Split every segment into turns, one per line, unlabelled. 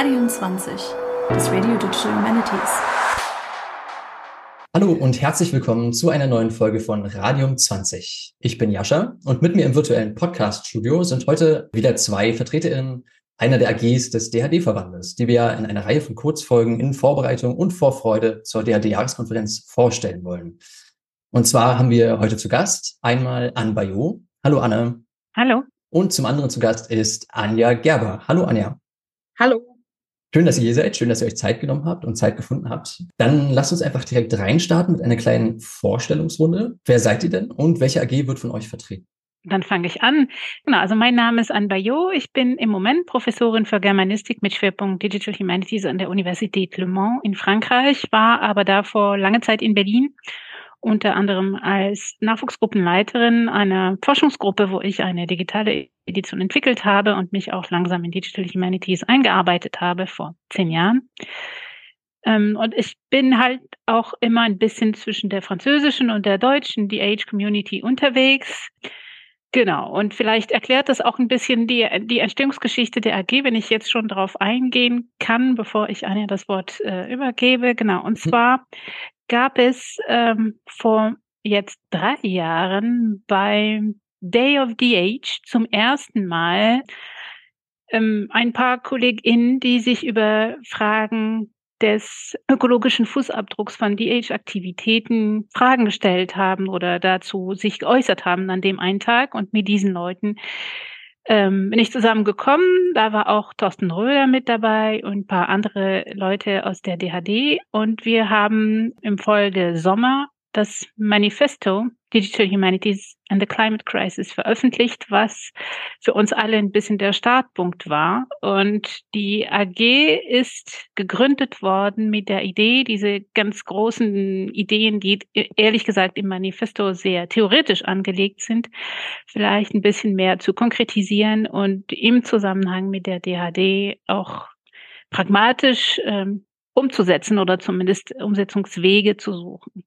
Radium 20, das Radio Digital Humanities.
Hallo und herzlich willkommen zu einer neuen Folge von Radium 20. Ich bin Jascha und mit mir im virtuellen Podcast-Studio sind heute wieder zwei VertreterInnen einer der AGs des DHD-Verbandes, die wir in einer Reihe von Kurzfolgen in Vorbereitung und Vorfreude zur DHD-Jahreskonferenz vorstellen wollen. Und zwar haben wir heute zu Gast einmal Anne Bayot. Hallo Anne.
Hallo.
Und zum anderen zu Gast ist Anja Gerber. Hallo Anja.
Hallo.
Schön, dass ihr hier seid. Schön, dass ihr euch Zeit genommen habt und Zeit gefunden habt. Dann lasst uns einfach direkt reinstarten mit einer kleinen Vorstellungsrunde. Wer seid ihr denn und welche AG wird von euch vertreten?
Dann fange ich an. Genau, also mein Name ist Anne Bayot. Ich bin im Moment Professorin für Germanistik mit Schwerpunkt Digital Humanities an der Universität Le Mans in Frankreich, war aber davor lange Zeit in Berlin unter anderem als Nachwuchsgruppenleiterin einer Forschungsgruppe, wo ich eine digitale Edition entwickelt habe und mich auch langsam in Digital Humanities eingearbeitet habe vor zehn Jahren. Ähm, und ich bin halt auch immer ein bisschen zwischen der französischen und der deutschen DH Community unterwegs. Genau. Und vielleicht erklärt das auch ein bisschen die, die Entstehungsgeschichte der AG, wenn ich jetzt schon darauf eingehen kann, bevor ich Anja das Wort äh, übergebe. Genau. Und hm. zwar gab es ähm, vor jetzt drei Jahren beim Day of the Age zum ersten Mal ähm, ein paar KollegInnen, die sich über Fragen des ökologischen Fußabdrucks von DH-Aktivitäten Fragen gestellt haben oder dazu sich geäußert haben an dem einen Tag. Und mit diesen Leuten ähm, bin ich zusammengekommen. Da war auch Thorsten Röder mit dabei und ein paar andere Leute aus der DHD. Und wir haben im Folge Sommer das Manifesto Digital Humanities and the Climate Crisis veröffentlicht, was für uns alle ein bisschen der Startpunkt war. Und die AG ist gegründet worden mit der Idee, diese ganz großen Ideen, die ehrlich gesagt im Manifesto sehr theoretisch angelegt sind, vielleicht ein bisschen mehr zu konkretisieren und im Zusammenhang mit der DHD auch pragmatisch ähm, umzusetzen oder zumindest Umsetzungswege zu suchen.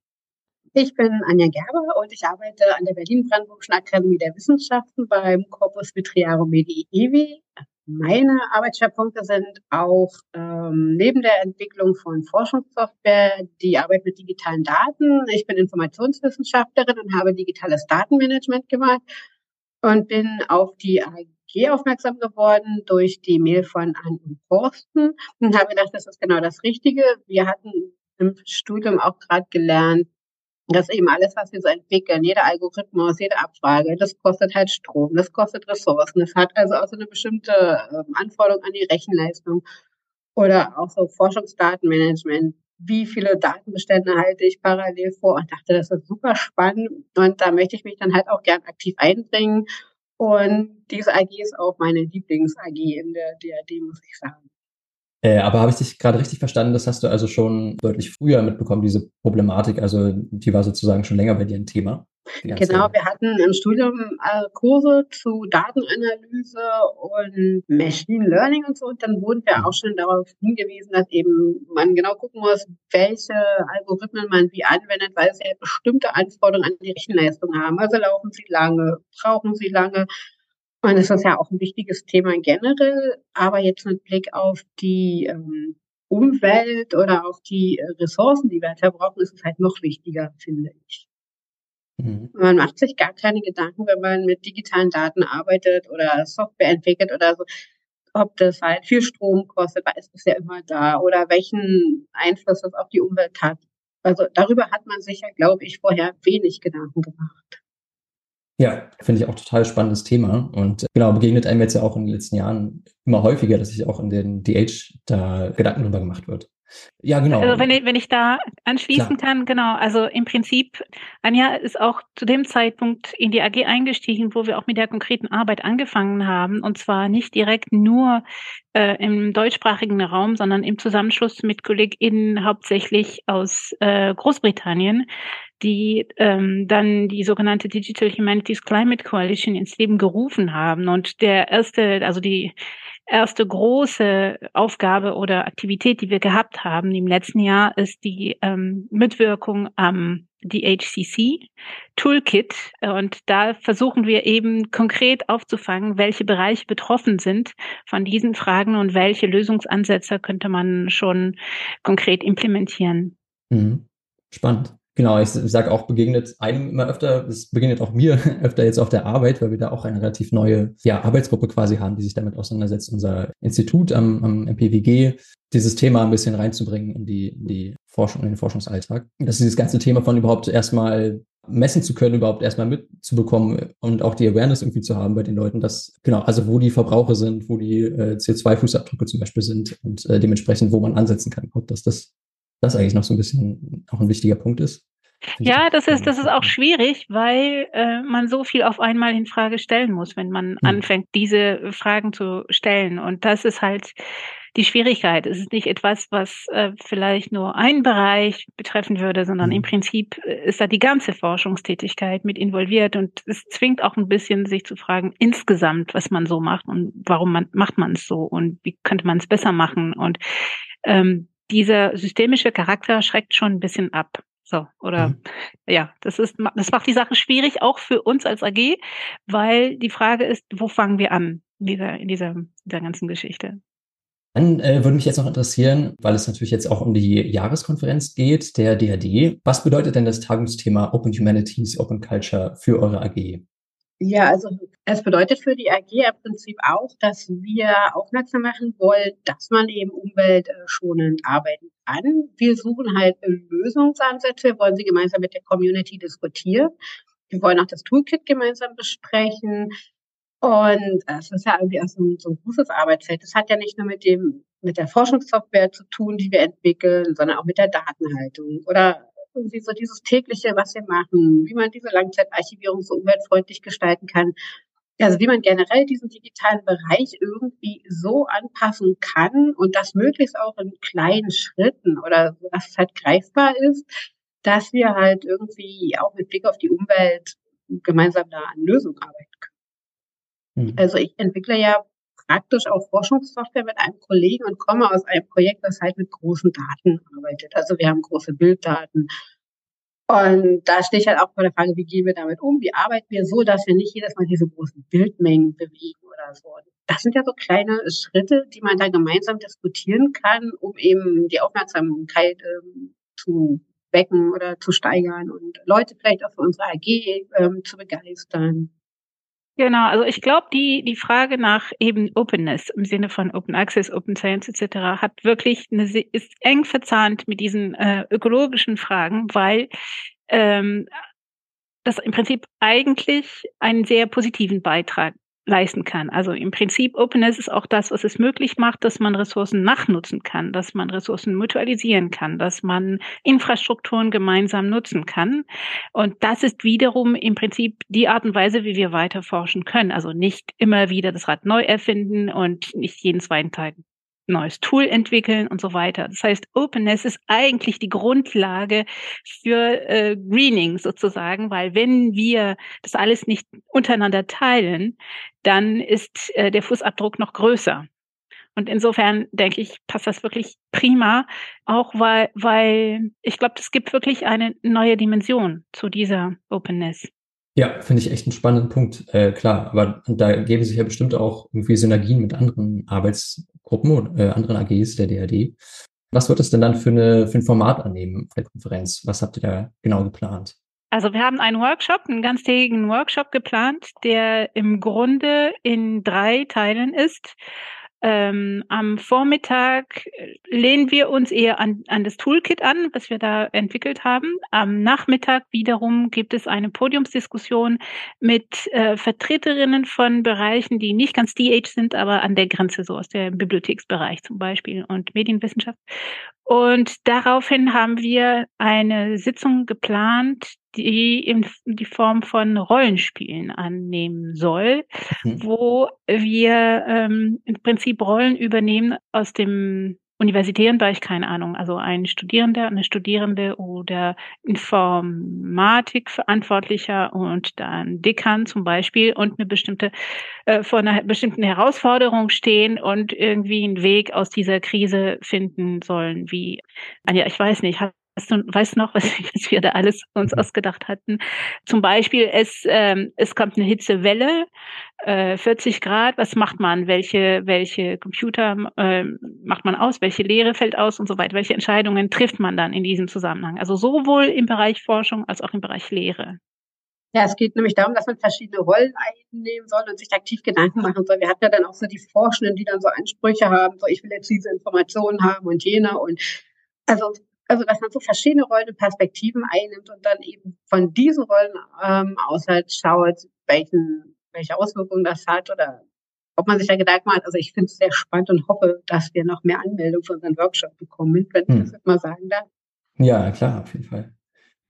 Ich bin Anja Gerber und ich arbeite an der Berlin-Brandenburgischen Akademie der Wissenschaften beim Corpus Vitriarum Medievi. Meine Arbeitsschwerpunkte sind auch ähm, neben der Entwicklung von Forschungssoftware die Arbeit mit digitalen Daten. Ich bin Informationswissenschaftlerin und habe digitales Datenmanagement gemacht und bin auf die AG aufmerksam geworden durch die Mail von Anne und Thorsten und habe gedacht, das ist genau das Richtige. Wir hatten im Studium auch gerade gelernt, dass eben alles, was wir so entwickeln, jeder Algorithmus, jede Abfrage, das kostet halt Strom, das kostet Ressourcen, das hat also auch so eine bestimmte ähm, Anforderung an die Rechenleistung oder auch so Forschungsdatenmanagement. Wie viele Datenbestände halte ich parallel vor? Und dachte, das ist super spannend und da möchte ich mich dann halt auch gern aktiv einbringen. Und diese AG ist auch meine Lieblings-AG in der DAD, muss ich sagen.
Äh, aber habe ich dich gerade richtig verstanden? Das hast du also schon deutlich früher mitbekommen, diese Problematik. Also die war sozusagen schon länger bei dir ein Thema.
Genau, wir hatten im Studium äh, Kurse zu Datenanalyse und Machine Learning und so. Und dann wurden wir mhm. auch schon darauf hingewiesen, dass eben man genau gucken muss, welche Algorithmen man wie anwendet, weil sie ja bestimmte Anforderungen an die Rechenleistung haben. Also laufen sie lange, brauchen sie lange und es ist ja auch ein wichtiges Thema generell, aber jetzt mit Blick auf die ähm, Umwelt oder auf die äh, Ressourcen, die wir verbrauchen, ist es halt noch wichtiger, finde ich. Mhm. Man macht sich gar keine Gedanken, wenn man mit digitalen Daten arbeitet oder Software entwickelt oder so, ob das halt viel Strom kostet, weil es ist ja immer da oder welchen Einfluss das auf die Umwelt hat. Also darüber hat man sich ja, glaube ich, vorher wenig Gedanken gemacht.
Ja, finde ich auch total spannendes Thema. Und genau, begegnet einem jetzt ja auch in den letzten Jahren immer häufiger, dass sich auch in den DH da Gedanken drüber gemacht wird.
Ja, genau. Also wenn ich, wenn ich da anschließen Klar. kann, genau. Also im Prinzip, Anja ist auch zu dem Zeitpunkt in die AG eingestiegen, wo wir auch mit der konkreten Arbeit angefangen haben. Und zwar nicht direkt nur äh, im deutschsprachigen Raum, sondern im Zusammenschluss mit KollegInnen hauptsächlich aus äh, Großbritannien, die ähm, dann die sogenannte Digital Humanities Climate Coalition ins Leben gerufen haben. Und der erste, also die erste große Aufgabe oder Aktivität, die wir gehabt haben im letzten Jahr, ist die ähm, Mitwirkung am DHCC Toolkit. Und da versuchen wir eben konkret aufzufangen, welche Bereiche betroffen sind von diesen Fragen und welche Lösungsansätze könnte man schon konkret implementieren.
Mhm. Spannend. Genau, ich sage auch, begegnet einem immer öfter, es begegnet auch mir öfter jetzt auf der Arbeit, weil wir da auch eine relativ neue ja, Arbeitsgruppe quasi haben, die sich damit auseinandersetzt, unser Institut am, am MPWG, dieses Thema ein bisschen reinzubringen in die, in die Forschung, in den Forschungsalltag. Das ist dieses ganze Thema von überhaupt erstmal messen zu können, überhaupt erstmal mitzubekommen und auch die Awareness irgendwie zu haben bei den Leuten, dass, genau, also wo die Verbraucher sind, wo die äh, CO2-Fußabdrücke zum Beispiel sind und äh, dementsprechend, wo man ansetzen kann, dass das das eigentlich noch so ein bisschen auch ein wichtiger Punkt ist.
Ja, das ist, das ist auch schwierig, weil äh, man so viel auf einmal in Frage stellen muss, wenn man hm. anfängt, diese Fragen zu stellen. Und das ist halt die Schwierigkeit. Es ist nicht etwas, was äh, vielleicht nur einen Bereich betreffen würde, sondern hm. im Prinzip äh, ist da die ganze Forschungstätigkeit mit involviert und es zwingt auch ein bisschen, sich zu fragen, insgesamt, was man so macht und warum man, macht man es so und wie könnte man es besser machen und ähm, dieser systemische Charakter schreckt schon ein bisschen ab. So, oder mhm. ja, das ist, das macht die Sache schwierig, auch für uns als AG, weil die Frage ist, wo fangen wir an in dieser, in dieser, dieser ganzen Geschichte?
Dann äh, würde mich jetzt noch interessieren, weil es natürlich jetzt auch um die Jahreskonferenz geht, der DHD. Was bedeutet denn das Tagungsthema Open Humanities, Open Culture für eure AG?
Ja, also es bedeutet für die AG im Prinzip auch, dass wir aufmerksam machen wollen, dass man eben umweltschonend arbeiten kann. Wir suchen halt Lösungsansätze, wir wollen sie gemeinsam mit der Community diskutieren. Wir wollen auch das Toolkit gemeinsam besprechen. Und es ist ja irgendwie auch so ein, so ein großes Arbeitsfeld. Das hat ja nicht nur mit dem, mit der Forschungssoftware zu tun, die wir entwickeln, sondern auch mit der Datenhaltung oder irgendwie so dieses tägliche, was wir machen, wie man diese Langzeitarchivierung so umweltfreundlich gestalten kann. Also wie man generell diesen digitalen Bereich irgendwie so anpassen kann und das möglichst auch in kleinen Schritten oder so, dass es halt greifbar ist, dass wir halt irgendwie auch mit Blick auf die Umwelt gemeinsam da an Lösungen arbeiten können. Mhm. Also ich entwickle ja praktisch auch Forschungssoftware mit einem Kollegen und komme aus einem Projekt, das halt mit großen Daten arbeitet. Also wir haben große Bilddaten. Und da stehe ich halt auch vor der Frage, wie gehen wir damit um? Wie arbeiten wir so, dass wir nicht jedes Mal diese großen Bildmengen bewegen oder so? Das sind ja so kleine Schritte, die man da gemeinsam diskutieren kann, um eben die Aufmerksamkeit ähm, zu wecken oder zu steigern und Leute vielleicht auch für unsere AG ähm, zu begeistern.
Genau, also ich glaube, die, die Frage nach eben Openness im Sinne von Open Access, Open Science etc. hat wirklich eine, ist eng verzahnt mit diesen äh, ökologischen Fragen, weil ähm, das im Prinzip eigentlich einen sehr positiven Beitrag leisten kann. Also im Prinzip Openness ist auch das, was es möglich macht, dass man Ressourcen nachnutzen kann, dass man Ressourcen mutualisieren kann, dass man Infrastrukturen gemeinsam nutzen kann. Und das ist wiederum im Prinzip die Art und Weise, wie wir weiter forschen können. Also nicht immer wieder das Rad neu erfinden und nicht jeden zweiten Tag neues Tool entwickeln und so weiter. Das heißt, Openness ist eigentlich die Grundlage für äh, Greening sozusagen, weil wenn wir das alles nicht untereinander teilen, dann ist äh, der Fußabdruck noch größer. Und insofern denke ich, passt das wirklich prima, auch weil, weil ich glaube, es gibt wirklich eine neue Dimension zu dieser Openness.
Ja, finde ich echt einen spannenden Punkt. Äh, klar, aber da geben sich ja bestimmt auch irgendwie Synergien mit anderen Arbeitsgruppen und äh, anderen AGs der DRD. Was wird es denn dann für, eine, für ein Format annehmen der Konferenz? Was habt ihr da genau geplant?
Also wir haben einen Workshop, einen ganztägigen Workshop geplant, der im Grunde in drei Teilen ist. Ähm, am Vormittag äh, lehnen wir uns eher an, an das Toolkit an, was wir da entwickelt haben. Am Nachmittag wiederum gibt es eine Podiumsdiskussion mit äh, Vertreterinnen von Bereichen, die nicht ganz DH sind, aber an der Grenze, so aus dem Bibliotheksbereich zum Beispiel und Medienwissenschaft. Und daraufhin haben wir eine Sitzung geplant, die in die Form von Rollenspielen annehmen soll, mhm. wo wir ähm, im Prinzip Rollen übernehmen aus dem universitären Bereich, keine Ahnung, also ein Studierender, eine Studierende oder Informatikverantwortlicher und dann Dekan zum Beispiel und eine bestimmte, äh, vor einer bestimmten Herausforderung stehen und irgendwie einen Weg aus dieser Krise finden sollen, wie, Anja, ich weiß nicht, Weißt du, weißt noch, was, was wir da alles uns mhm. ausgedacht hatten? Zum Beispiel, es, ähm, es kommt eine Hitzewelle, äh, 40 Grad, was macht man? Welche, welche Computer äh, macht man aus? Welche Lehre fällt aus und so weiter? Welche Entscheidungen trifft man dann in diesem Zusammenhang? Also sowohl im Bereich Forschung als auch im Bereich Lehre.
Ja, es geht nämlich darum, dass man verschiedene Rollen einnehmen soll und sich aktiv Gedanken machen soll. Wir hatten ja dann auch so die Forschenden, die dann so Ansprüche haben, so ich will jetzt diese Informationen haben und jene und also also dass man so verschiedene Rollen und Perspektiven einnimmt und dann eben von diesen Rollen ähm, aus halt schaut, welchen, welche Auswirkungen das hat oder ob man sich da Gedanken macht. Also ich finde es sehr spannend und hoffe, dass wir noch mehr Anmeldungen für unseren Workshop bekommen, wenn hm. ich das mal sagen darf.
Ja, klar, auf jeden Fall.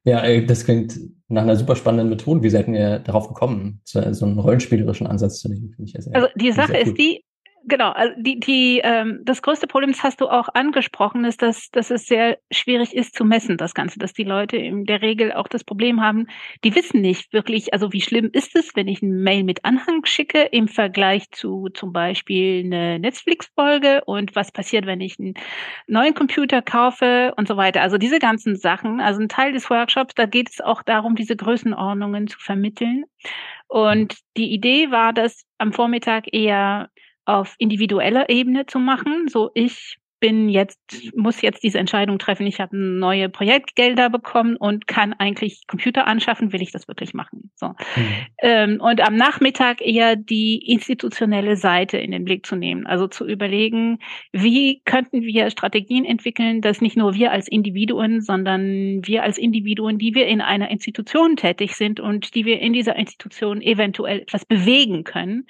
Ja, das klingt nach einer super spannenden Methode. Wie seid ihr darauf gekommen, so, einen rollenspielerischen Ansatz zu nehmen?
Finde ich sehr, also die Sache ist die, Genau, also die, die, ähm, das größte Problem, das hast du auch angesprochen, ist, dass, dass es sehr schwierig ist zu messen, das Ganze, dass die Leute in der Regel auch das Problem haben, die wissen nicht wirklich, also wie schlimm ist es, wenn ich ein Mail mit Anhang schicke im Vergleich zu zum Beispiel eine Netflix-Folge und was passiert, wenn ich einen neuen Computer kaufe und so weiter. Also diese ganzen Sachen, also ein Teil des Workshops, da geht es auch darum, diese Größenordnungen zu vermitteln. Und die Idee war, dass am Vormittag eher auf individueller Ebene zu machen. So ich bin jetzt, muss jetzt diese Entscheidung treffen, ich habe neue Projektgelder bekommen und kann eigentlich Computer anschaffen, will ich das wirklich machen. So. Mhm. Ähm, und am Nachmittag eher die institutionelle Seite in den Blick zu nehmen. Also zu überlegen, wie könnten wir Strategien entwickeln, dass nicht nur wir als Individuen, sondern wir als Individuen, die wir in einer Institution tätig sind und die wir in dieser Institution eventuell etwas bewegen können,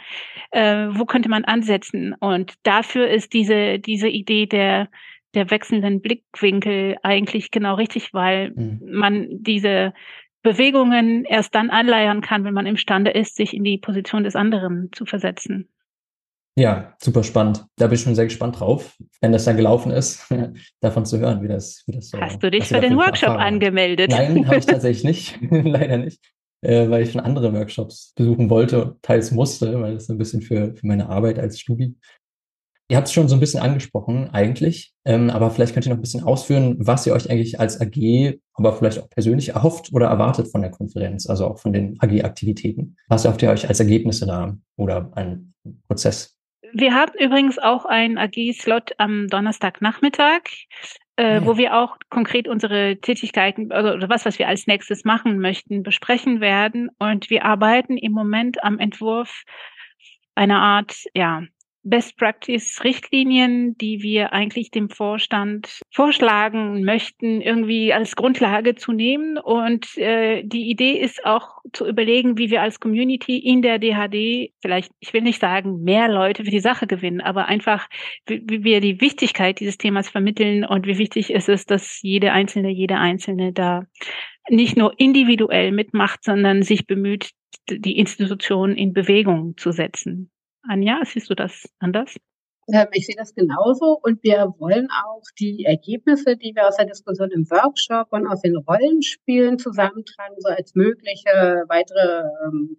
äh, wo könnte man ansetzen? Und dafür ist diese, diese Idee der der, der wechselnden Blickwinkel eigentlich genau richtig, weil mhm. man diese Bewegungen erst dann anleiern kann, wenn man imstande ist, sich in die Position des anderen zu versetzen.
Ja, super spannend. Da bin ich schon sehr gespannt drauf, wenn das dann gelaufen ist, davon zu hören, wie das, wie das
so Hast du dich für den Workshop angemeldet?
Nein, habe ich tatsächlich nicht. Leider nicht. Äh, weil ich schon andere Workshops besuchen wollte, teils musste, weil das ein bisschen für, für meine Arbeit als Studi Ihr habt es schon so ein bisschen angesprochen eigentlich, ähm, aber vielleicht könnt ihr noch ein bisschen ausführen, was ihr euch eigentlich als AG, aber vielleicht auch persönlich erhofft oder erwartet von der Konferenz, also auch von den AG-Aktivitäten. Was erhofft ihr euch als Ergebnisse da oder ein Prozess?
Wir haben übrigens auch einen AG-Slot am Donnerstagnachmittag, äh, ah, ja. wo wir auch konkret unsere Tätigkeiten also, oder was, was wir als nächstes machen möchten, besprechen werden. Und wir arbeiten im Moment am Entwurf einer Art, ja, Best Practice Richtlinien, die wir eigentlich dem Vorstand vorschlagen möchten, irgendwie als Grundlage zu nehmen. Und äh, die Idee ist auch zu überlegen, wie wir als Community in der DHD vielleicht, ich will nicht sagen, mehr Leute für die Sache gewinnen, aber einfach, wie, wie wir die Wichtigkeit dieses Themas vermitteln und wie wichtig ist es, dass jede Einzelne, jede Einzelne da nicht nur individuell mitmacht, sondern sich bemüht, die Institution in Bewegung zu setzen. Anja, siehst du das anders?
Ähm, ich sehe das genauso und wir wollen auch die Ergebnisse, die wir aus der Diskussion im Workshop und aus den Rollenspielen zusammentragen, so als mögliche weitere ähm,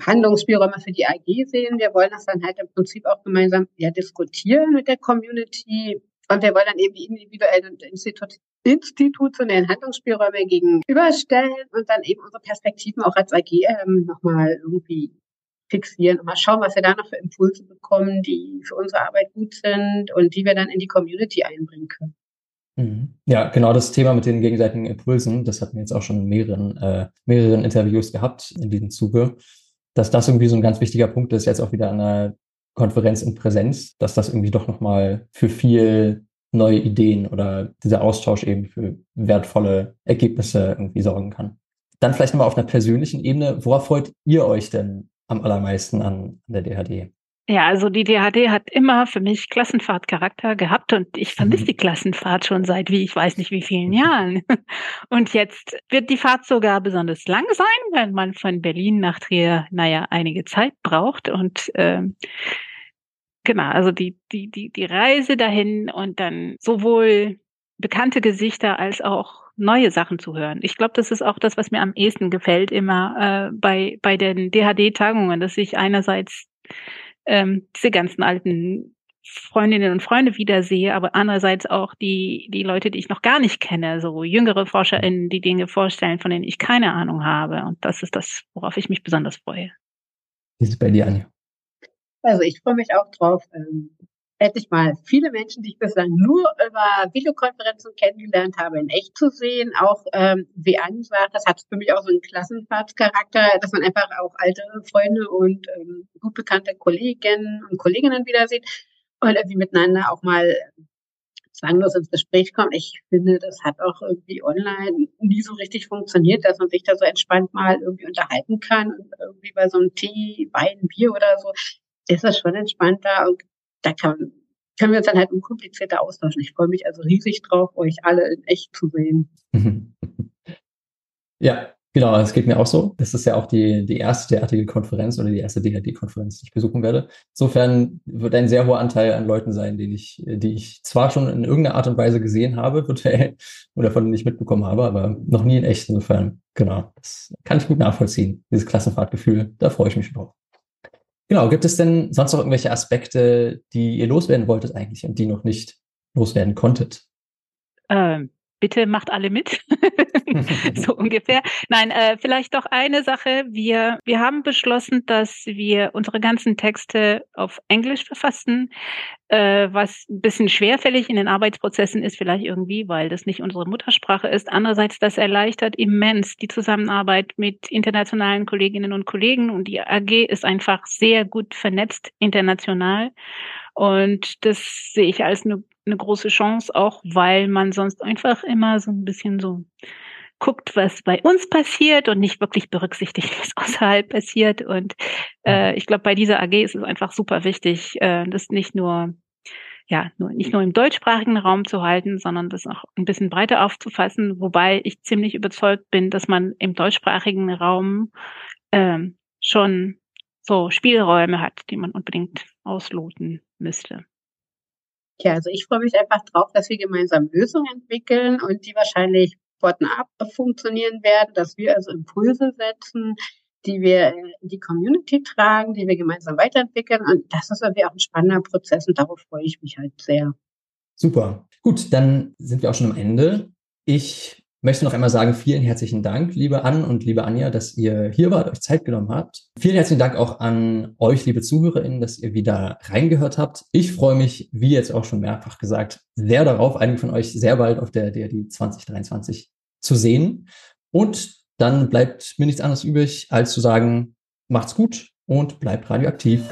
Handlungsspielräume für die AG sehen. Wir wollen das dann halt im Prinzip auch gemeinsam ja, diskutieren mit der Community und wir wollen dann eben die individuellen Institu institutionellen Handlungsspielräume gegenüberstellen und dann eben unsere Perspektiven auch als AG ähm, nochmal irgendwie fixieren und mal schauen, was wir da noch für Impulse bekommen, die für unsere Arbeit gut sind und die wir dann in die Community einbringen können.
Mhm. Ja, genau das Thema mit den gegenseitigen Impulsen, das hatten wir jetzt auch schon in mehreren, äh, mehreren Interviews gehabt in diesem Zuge, dass das irgendwie so ein ganz wichtiger Punkt ist, jetzt auch wieder an einer Konferenz in Präsenz, dass das irgendwie doch nochmal für viel neue Ideen oder dieser Austausch eben für wertvolle Ergebnisse irgendwie sorgen kann. Dann vielleicht nochmal auf einer persönlichen Ebene, worauf freut ihr euch denn am allermeisten an der DHD?
Ja, also die DHD hat immer für mich Klassenfahrtcharakter gehabt und ich vermisse mhm. die Klassenfahrt schon seit wie ich weiß nicht wie vielen mhm. Jahren. Und jetzt wird die Fahrt sogar besonders lang sein, weil man von Berlin nach Trier, naja, einige Zeit braucht und ähm, genau, also die, die, die, die Reise dahin und dann sowohl bekannte Gesichter als auch neue Sachen zu hören. Ich glaube, das ist auch das, was mir am ehesten gefällt immer äh, bei, bei den DHD-Tagungen, dass ich einerseits ähm, diese ganzen alten Freundinnen und Freunde wiedersehe, aber andererseits auch die, die Leute, die ich noch gar nicht kenne, so jüngere ForscherInnen, die Dinge vorstellen, von denen ich keine Ahnung habe. Und das ist das, worauf ich mich besonders freue.
Wie ist es bei dir, Anja?
Also ich freue mich auch drauf, ähm, endlich mal viele Menschen, die ich bislang nur über Videokonferenzen kennengelernt habe, in echt zu sehen. Auch ähm, wie sagt, das hat für mich auch so einen Klassenfahrtscharakter, dass man einfach auch alte Freunde und ähm, gut bekannte Kolleginnen und Kolleginnen wieder sieht und irgendwie miteinander auch mal zwanglos ins Gespräch kommt. Ich finde, das hat auch irgendwie online nie so richtig funktioniert, dass man sich da so entspannt mal irgendwie unterhalten kann und irgendwie bei so einem Tee, Wein, Bier oder so ist das schon entspannter und da kann, können wir uns dann halt unkomplizierter austauschen. Ich freue mich also riesig drauf, euch alle in echt zu sehen.
Ja, genau, es geht mir auch so. Das ist ja auch die, die erste derartige Konferenz oder die erste DHD-Konferenz, die ich besuchen werde. Insofern wird ein sehr hoher Anteil an Leuten sein, den ich, die ich zwar schon in irgendeiner Art und Weise gesehen habe, virtuell, oder von denen ich mitbekommen habe, aber noch nie in echt. Insofern, genau, das kann ich gut nachvollziehen. Dieses Klassenfahrtgefühl, da freue ich mich drauf. Genau, gibt es denn sonst noch irgendwelche Aspekte, die ihr loswerden wolltet eigentlich und die noch nicht loswerden konntet?
Ähm, bitte macht alle mit. so ungefähr. Nein, äh, vielleicht doch eine Sache. Wir, wir haben beschlossen, dass wir unsere ganzen Texte auf Englisch verfassen, äh, was ein bisschen schwerfällig in den Arbeitsprozessen ist, vielleicht irgendwie, weil das nicht unsere Muttersprache ist. Andererseits, das erleichtert immens die Zusammenarbeit mit internationalen Kolleginnen und Kollegen und die AG ist einfach sehr gut vernetzt international. Und das sehe ich als eine eine große Chance, auch weil man sonst einfach immer so ein bisschen so guckt, was bei uns passiert und nicht wirklich berücksichtigt, was außerhalb passiert. Und äh, ich glaube, bei dieser AG ist es einfach super wichtig, äh, das nicht nur ja, nur, nicht nur im deutschsprachigen Raum zu halten, sondern das auch ein bisschen breiter aufzufassen, wobei ich ziemlich überzeugt bin, dass man im deutschsprachigen Raum ähm, schon so Spielräume hat, die man unbedingt ausloten müsste.
Ja, also ich freue mich einfach drauf, dass wir gemeinsam Lösungen entwickeln und die wahrscheinlich bottom-up funktionieren werden, dass wir also Impulse setzen, die wir in die Community tragen, die wir gemeinsam weiterentwickeln. Und das ist irgendwie auch ein spannender Prozess und darauf freue ich mich halt sehr.
Super. Gut, dann sind wir auch schon am Ende. Ich möchte noch einmal sagen, vielen herzlichen Dank, liebe Ann und liebe Anja, dass ihr hier wart, euch Zeit genommen habt. Vielen herzlichen Dank auch an euch, liebe ZuhörerInnen, dass ihr wieder reingehört habt. Ich freue mich, wie jetzt auch schon mehrfach gesagt, sehr darauf, einige von euch sehr bald auf der DRD 2023 zu sehen. Und dann bleibt mir nichts anderes übrig, als zu sagen, macht's gut und bleibt radioaktiv.